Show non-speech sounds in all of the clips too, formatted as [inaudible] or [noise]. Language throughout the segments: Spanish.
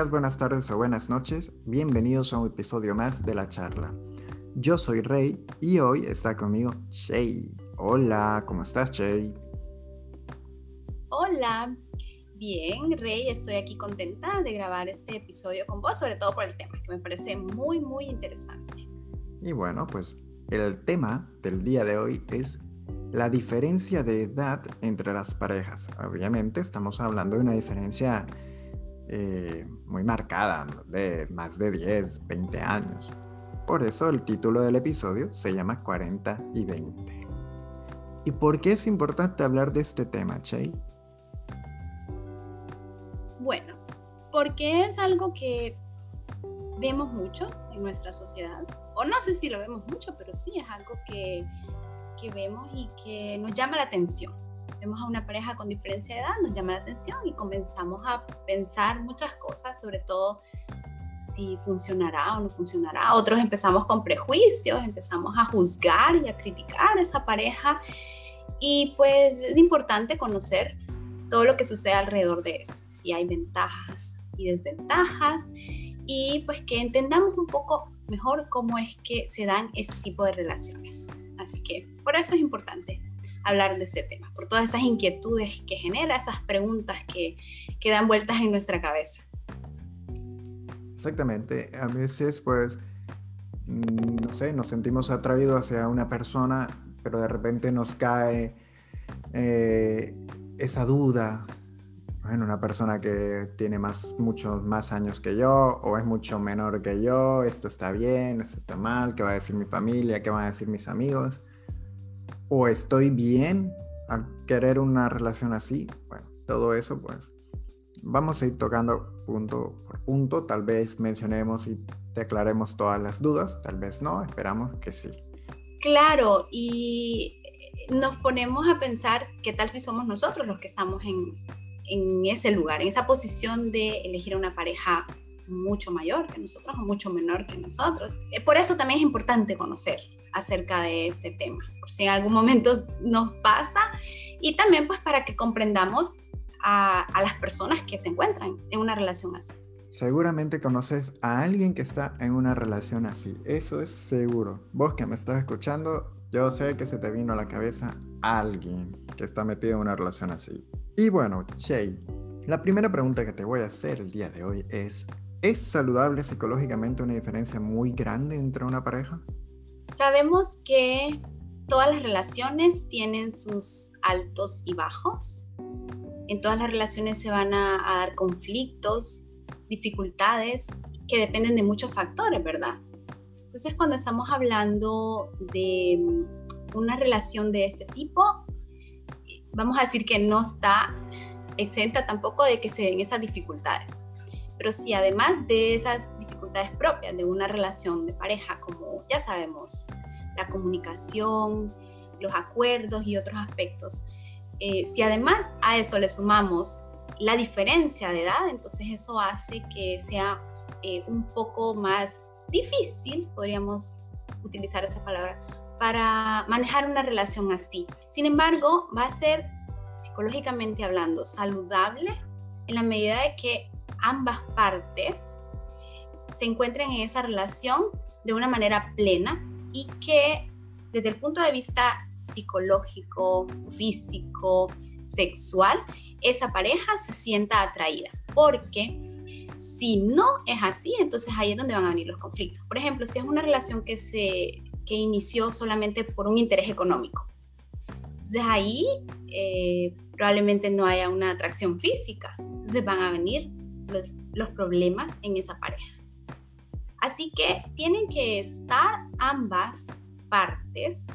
Días, buenas tardes o buenas noches. Bienvenidos a un episodio más de la charla. Yo soy Rey y hoy está conmigo Shay. Hola, ¿cómo estás, Shay? Hola, bien, Rey, estoy aquí contenta de grabar este episodio con vos, sobre todo por el tema, que me parece muy, muy interesante. Y bueno, pues el tema del día de hoy es la diferencia de edad entre las parejas. Obviamente estamos hablando de una diferencia eh, muy marcada, de más de 10, 20 años. Por eso el título del episodio se llama 40 y 20. ¿Y por qué es importante hablar de este tema, Che? Bueno, porque es algo que vemos mucho en nuestra sociedad, o no sé si lo vemos mucho, pero sí es algo que, que vemos y que nos llama la atención vemos a una pareja con diferencia de edad, nos llama la atención y comenzamos a pensar muchas cosas, sobre todo si funcionará o no funcionará. Otros empezamos con prejuicios, empezamos a juzgar y a criticar a esa pareja. Y pues es importante conocer todo lo que sucede alrededor de esto, si hay ventajas y desventajas, y pues que entendamos un poco mejor cómo es que se dan este tipo de relaciones. Así que por eso es importante hablar de este tema, por todas esas inquietudes que genera, esas preguntas que, que dan vueltas en nuestra cabeza. Exactamente, a veces pues, mm, no sé, nos sentimos atraídos hacia una persona, pero de repente nos cae eh, esa duda, bueno, una persona que tiene más, muchos más años que yo o es mucho menor que yo, esto está bien, esto está mal, ¿qué va a decir mi familia? ¿Qué van a decir mis amigos? O estoy bien al querer una relación así. Bueno, todo eso pues vamos a ir tocando punto por punto. Tal vez mencionemos y declaremos todas las dudas, tal vez no, esperamos que sí. Claro, y nos ponemos a pensar qué tal si somos nosotros los que estamos en, en ese lugar, en esa posición de elegir a una pareja mucho mayor que nosotros o mucho menor que nosotros. Eh, por eso también es importante conocer acerca de este tema, por si en algún momento nos pasa y también pues para que comprendamos a, a las personas que se encuentran en una relación así. Seguramente conoces a alguien que está en una relación así, eso es seguro. Vos que me estás escuchando, yo sé que se te vino a la cabeza alguien que está metido en una relación así. Y bueno, Che, la primera pregunta que te voy a hacer el día de hoy es, ¿es saludable psicológicamente una diferencia muy grande entre una pareja? Sabemos que todas las relaciones tienen sus altos y bajos. En todas las relaciones se van a, dar conflictos, dificultades que dependen de muchos factores, ¿verdad? Entonces, cuando estamos hablando de una relación de este tipo, vamos a decir que no está exenta tampoco de que se den esas dificultades. Pero si además de esas dificultades propias de una relación de pareja, como ya sabemos, la comunicación, los acuerdos y otros aspectos, eh, si además a eso le sumamos la diferencia de edad, entonces eso hace que sea eh, un poco más difícil, podríamos utilizar esa palabra, para manejar una relación así. Sin embargo, va a ser psicológicamente hablando saludable en la medida de que ambas partes se encuentren en esa relación de una manera plena y que desde el punto de vista psicológico, físico, sexual, esa pareja se sienta atraída. Porque si no es así, entonces ahí es donde van a venir los conflictos. Por ejemplo, si es una relación que se que inició solamente por un interés económico. Entonces ahí eh, probablemente no haya una atracción física. Entonces van a venir los, problemas en esa pareja. Así que tienen que estar ambas partes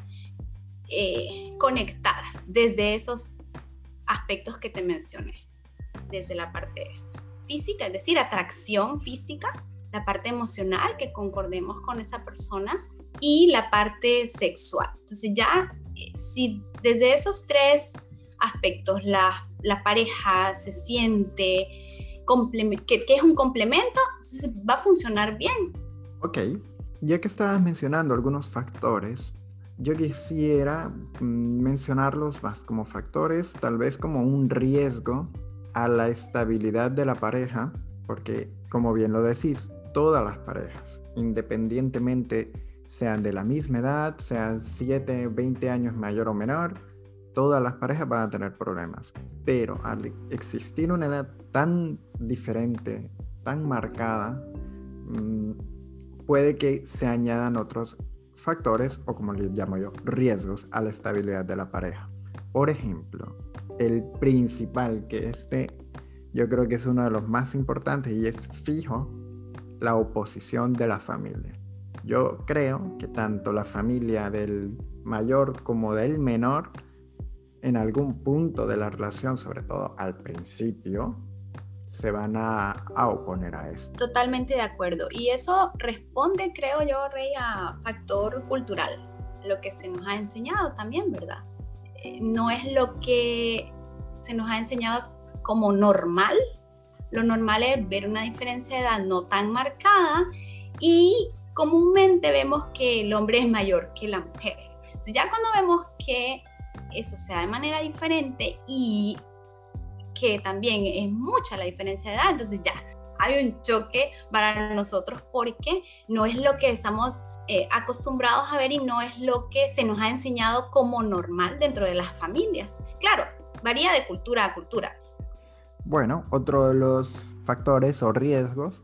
eh, conectadas desde esos aspectos que te mencioné. Desde la parte física, es decir, atracción física, la parte emocional, que concordemos con esa persona, y la parte sexual. Entonces ya, eh, si desde esos tres aspectos la, la pareja se siente que, es un complemento, va a funcionar bien. Ok, ya que estabas mencionando algunos factores, yo quisiera mm, mencionarlos más como factores, tal vez como un riesgo a la estabilidad de la pareja porque como bien lo decís, todas las parejas, independientemente sean de la misma edad, sean 7, 20 años mayor o menor, todas las parejas van a tener problemas. Pero al existir una edad tan diferente, tan marcada, mm, puede que se añadan otros factores, o como les llamo yo, riesgos a la estabilidad de la pareja. Por ejemplo, el principal, que este yo creo que es uno de los más importantes y es fijo, la oposición de la familia. Yo creo que tanto la familia del mayor como del menor, en algún punto de la relación, sobre todo al principio, se van a, a, oponer a esto. Totalmente de acuerdo. Y eso responde, creo yo, Rey, a factor cultural, lo que se nos ha enseñado también, ¿verdad? Eh, no es lo que se nos ha enseñado como normal. Lo normal es ver una diferencia de edad no tan marcada y comúnmente vemos que el hombre es mayor que la mujer. Entonces ya cuando vemos que eso sea de manera diferente y que también es mucha la diferencia de edad, entonces ya hay un choque para nosotros porque no es lo que estamos eh, acostumbrados a ver y no es lo que se nos ha enseñado como normal dentro de las familias. Claro, varía de cultura a cultura. Bueno, otro de los factores o riesgos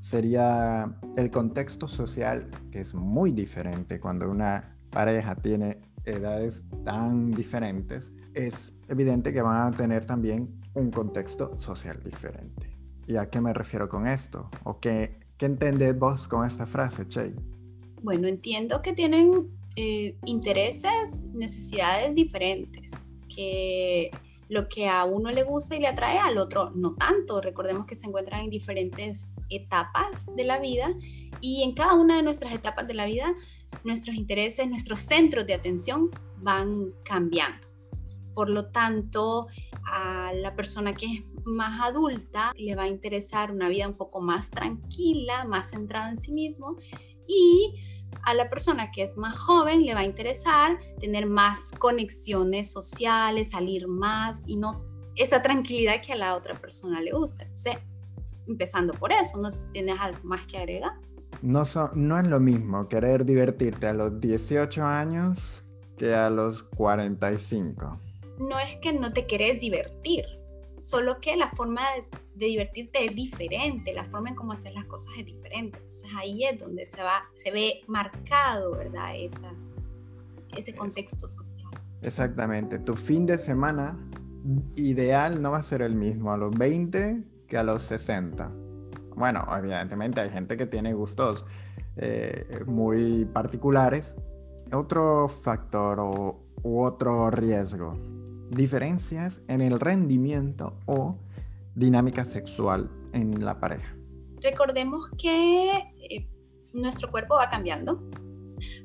sería el contexto social, que es muy diferente cuando una pareja tiene edades tan diferentes. Es evidente que van a tener también un contexto social diferente. ¿Y a qué me refiero con esto? ¿O qué, qué entendés vos con esta frase, Che? Bueno, entiendo que tienen eh, intereses, necesidades diferentes, que lo que a uno le gusta y le atrae, al otro no tanto. Recordemos que se encuentran en diferentes etapas de la vida y en cada una de nuestras etapas de la vida, nuestros intereses, nuestros centros de atención van cambiando. Por lo tanto, a la persona que es más adulta le va a interesar una vida un poco más tranquila, más centrada en sí mismo y a la persona que es más joven le va a interesar tener más conexiones sociales, salir más y no esa tranquilidad que a la otra persona le gusta. Entonces, empezando por eso, no sé si tienes algo más que agregar. No, no es lo mismo querer divertirte a los 18 años que a los 45. No es que no te querés divertir, solo que la forma de, divertirte es diferente, la forma en cómo hacer las cosas es diferente. Entonces ahí es donde se, va, se ve marcado, ¿verdad? Esas, ese contexto social. Exactamente. Tu fin de semana ideal no va a ser el mismo a los 20 que a los 60. Bueno, evidentemente hay gente que tiene gustos eh, muy particulares. Otro factor o, u otro riesgo diferencias en el rendimiento o dinámica sexual en la pareja. Recordemos que eh, nuestro cuerpo va cambiando,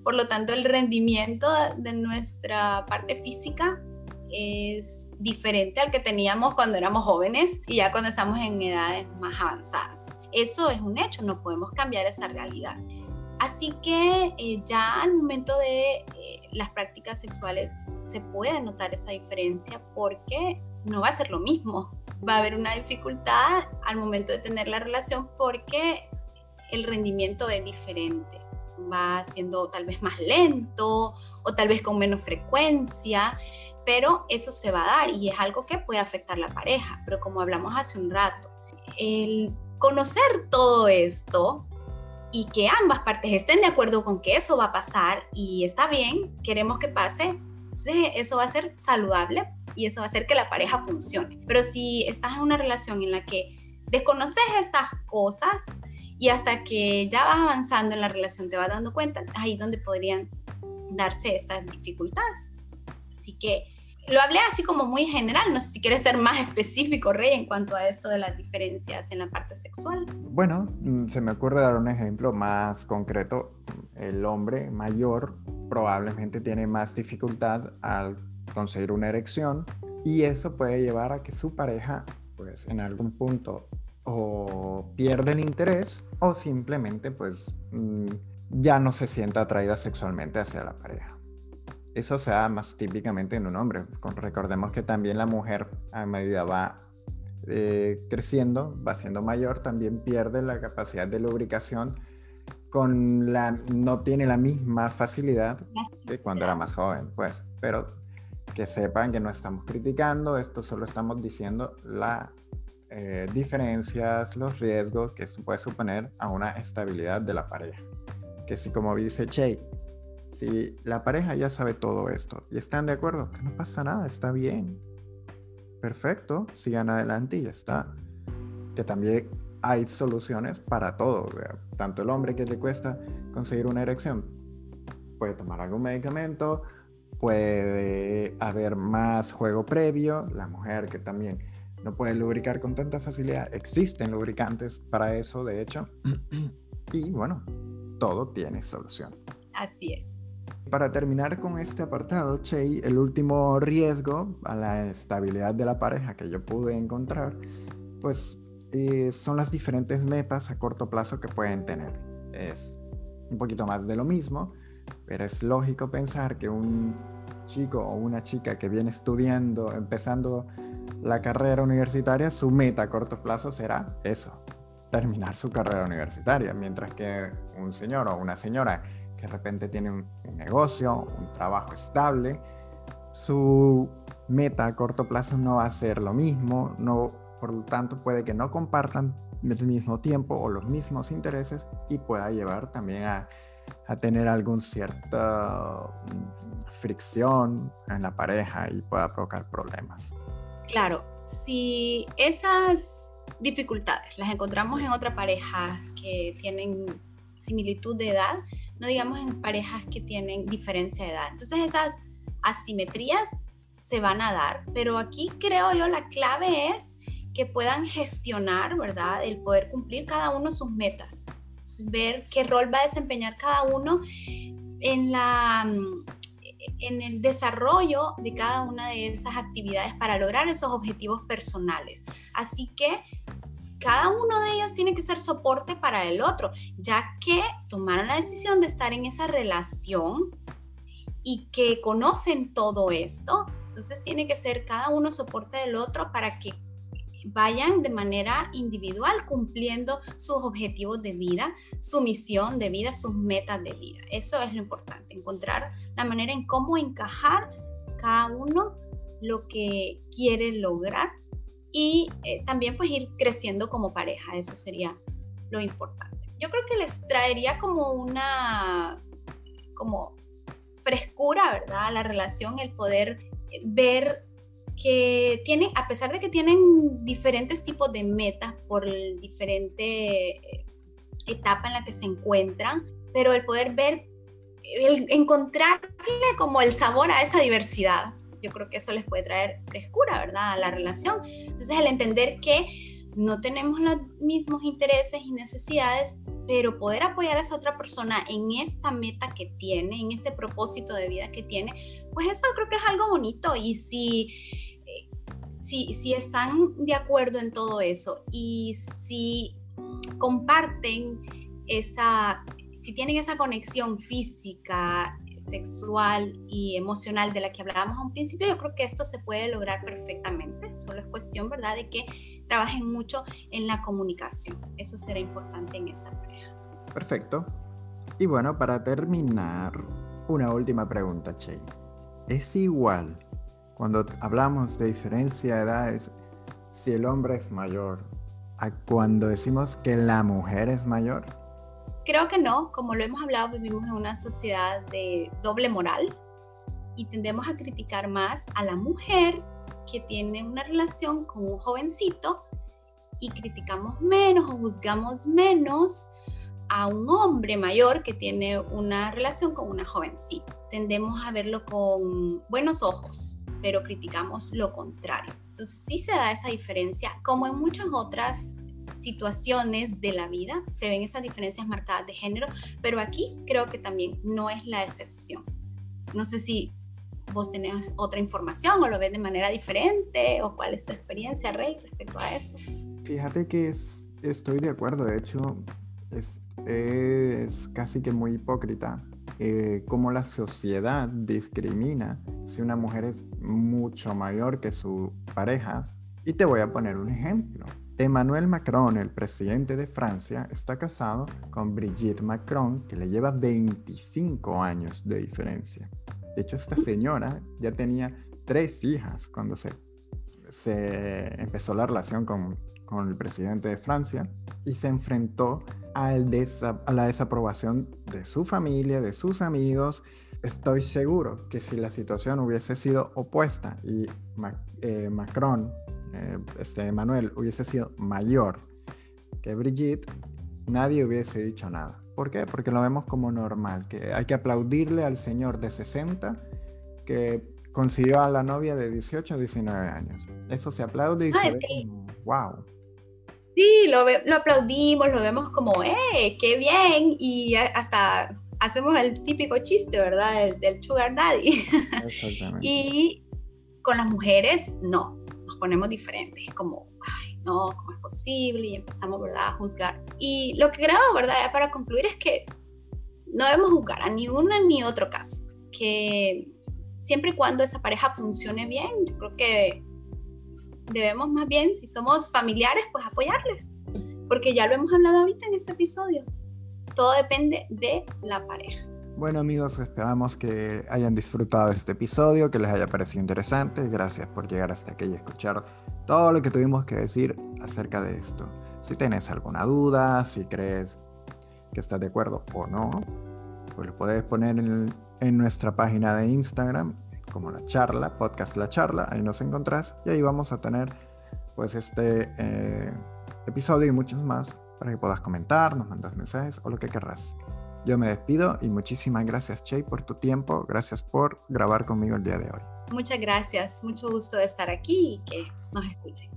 por lo tanto el rendimiento de nuestra parte física es diferente al que teníamos cuando éramos jóvenes y ya cuando estamos en edades más avanzadas. Eso es un hecho, no podemos cambiar esa realidad. Así que eh, ya al momento de eh, las prácticas sexuales se puede notar esa diferencia porque no va a ser lo mismo. Va a haber una dificultad al momento de tener la relación porque el rendimiento es diferente. Va siendo tal vez más lento o tal vez con menos frecuencia, pero eso se va a dar y es algo que puede afectar la pareja. Pero como hablamos hace un rato, el conocer todo esto y que ambas partes estén de acuerdo con que eso va a pasar y está bien, queremos que pase, entonces eso va a ser saludable y eso va a hacer que la pareja funcione. Pero si estás en una relación en la que desconoces estas cosas y hasta que ya vas avanzando en la relación te vas dando cuenta, ahí donde podrían darse estas dificultades. Así que lo hablé así como muy general, no sé si quieres ser más específico, Rey, en cuanto a esto de las diferencias en la parte sexual. Bueno, mm, se me ocurre dar un ejemplo más concreto. El hombre mayor probablemente tiene más dificultad al conseguir una erección y eso puede llevar a que su pareja, pues en algún punto, o pierde el interés o simplemente, pues, mm, ya no se sienta atraída sexualmente hacia la pareja. Eso se da más típicamente en un hombre. Recordemos que también la mujer a medida va eh, creciendo, va siendo mayor, también pierde la capacidad de lubricación con la, no tiene la misma facilidad que cuando era más joven, pues, pero que sepan que no estamos criticando, esto solo estamos diciendo las eh, diferencias, los riesgos que puede suponer a una estabilidad de la pareja. Que si como dice Che, si la pareja ya sabe todo esto y están de acuerdo, que no pasa nada, está bien. Perfecto, sigan adelante y ya está. Que también hay soluciones para todo. Tanto el hombre que le cuesta conseguir una erección puede tomar algún medicamento, puede haber más juego previo, la mujer que también no puede lubricar con tanta facilidad, existen lubricantes para eso, de hecho, [clears throat] y bueno, todo tiene solución. Así es. Para terminar con este apartado, Che, el último riesgo a la estabilidad de la pareja que yo pude encontrar, pues eh, son las diferentes metas a corto plazo que pueden tener. Es un poquito más de lo mismo, pero es lógico pensar que un chico o una chica que viene estudiando, empezando la carrera universitaria, su meta a corto plazo será eso, terminar su carrera universitaria, mientras que un señor o una señora que de repente tiene un, negocio, un trabajo estable, su meta a corto plazo no va a ser lo mismo, no por lo tanto puede que no compartan el mismo tiempo o los mismos intereses y pueda llevar también a, tener algún cierta mm, fricción en la pareja y pueda provocar problemas. Claro, si esas dificultades las encontramos en otra pareja que tienen similitud de edad, no digamos en parejas que tienen diferencia de edad. Entonces esas asimetrías se van a dar, pero aquí creo yo la clave es que puedan gestionar, ¿verdad? El poder cumplir cada uno sus metas, ver qué rol va a desempeñar cada uno en la en el desarrollo de cada una de esas actividades para lograr esos objetivos personales. Así que cada uno de ellos tiene que ser soporte para el otro, ya que tomaron la decisión de estar en esa relación y que conocen todo esto, entonces tiene que ser cada uno soporte del otro para que vayan de manera individual cumpliendo sus objetivos de vida, su misión de vida, sus metas de vida. Eso es lo importante, encontrar la manera en cómo encajar cada uno lo que quiere lograr y eh, también pues ir creciendo como pareja, eso sería lo importante. Yo creo que les traería como una como frescura, ¿verdad? A la relación, el poder ver que tienen, a pesar de que tienen diferentes tipos de metas por el diferente eh, etapa en la que se encuentran, pero el poder ver, el encontrarle como el sabor a esa diversidad, yo creo que eso les puede traer frescura, ¿verdad? A la relación. Entonces, el entender que no tenemos los mismos intereses y necesidades, pero poder apoyar a esa otra persona en esta meta que tiene, en este propósito de vida que tiene, pues eso creo que es algo bonito. Y si si, están de acuerdo en todo eso y si comparten esa, si tienen esa conexión física, sexual y emocional de la que hablábamos a un principio, yo creo que esto se puede lograr perfectamente. Solo es cuestión, ¿verdad?, de que trabajen mucho en la comunicación. Eso será importante en esta pareja. Perfecto. Y bueno, para terminar, una última pregunta, Che. ¿Es igual cuando hablamos de diferencia de edades, si el hombre es mayor, a cuando decimos que la mujer es mayor? Creo que no, como lo hemos hablado, vivimos en una sociedad de doble moral y tendemos a criticar más a la mujer que tiene una relación con un jovencito y criticamos menos o juzgamos menos a un hombre mayor que tiene una relación con una jovencita. Tendemos a verlo con buenos ojos pero criticamos lo contrario. Entonces sí se da esa diferencia, como en muchas otras situaciones de la vida se ven esas diferencias marcadas de género, pero aquí creo que también no es la excepción. No sé si vos tenés otra información o lo ves de manera diferente o cuál es tu experiencia, Rey, respecto a eso. Fíjate que estoy de acuerdo, de hecho es, es casi que muy hipócrita eh, cómo la sociedad discrimina si una mujer es mucho mayor que su pareja Y te voy a poner un ejemplo. Emmanuel Macron, el presidente de Francia, está casado con Brigitte Macron, que le lleva 25 años de diferencia. De hecho, esta señora ya tenía tres hijas cuando se, se empezó la relación con, con el presidente de Francia y se enfrentó al a la desaprobación de su familia, de sus amigos. Estoy seguro que si la situación hubiese sido opuesta y eh, Macron eh, este, Manuel hubiese sido mayor que Brigitte, nadie hubiese dicho nada. ¿Por qué? Porque lo vemos como normal, que hay que aplaudirle al señor de 60 que consiguió a la novia de 18 o 19 años. Eso se aplaude y ah, se ve como, wow. Sí, lo, lo, aplaudimos, lo vemos como, ¡eh, qué bien! Y hasta hacemos el típico chiste, ¿verdad? El, del sugar daddy. [laughs] Exactamente. y con las mujeres, no ponemos diferentes, como, ay, no, ¿cómo es posible? Y empezamos, ¿verdad?, a juzgar. Y lo que creo, ¿verdad?, ya para concluir es que no debemos juzgar a ni una ni otro caso, que siempre y cuando esa pareja funcione bien, yo creo que debemos más bien, si somos familiares, pues apoyarles, porque ya lo hemos hablado ahorita en este episodio. Todo depende de la pareja. Bueno amigos, esperamos que hayan disfrutado este episodio, que les haya parecido interesante. Gracias por llegar hasta aquí y escuchar todo lo que tuvimos que decir acerca de esto. Si tienes alguna duda, si crees que estás de acuerdo o no, pues lo puedes poner en, nuestra página de Instagram como la charla, podcast la charla, ahí nos encontrás y ahí vamos a tener pues este eh, episodio y muchos más para que puedas comentar, nos mandas mensajes o lo que querrás. Yo me despido y muchísimas gracias, Che, por tu tiempo. Gracias por grabar conmigo el día de hoy. Muchas gracias, mucho gusto de estar aquí y que nos escuchen.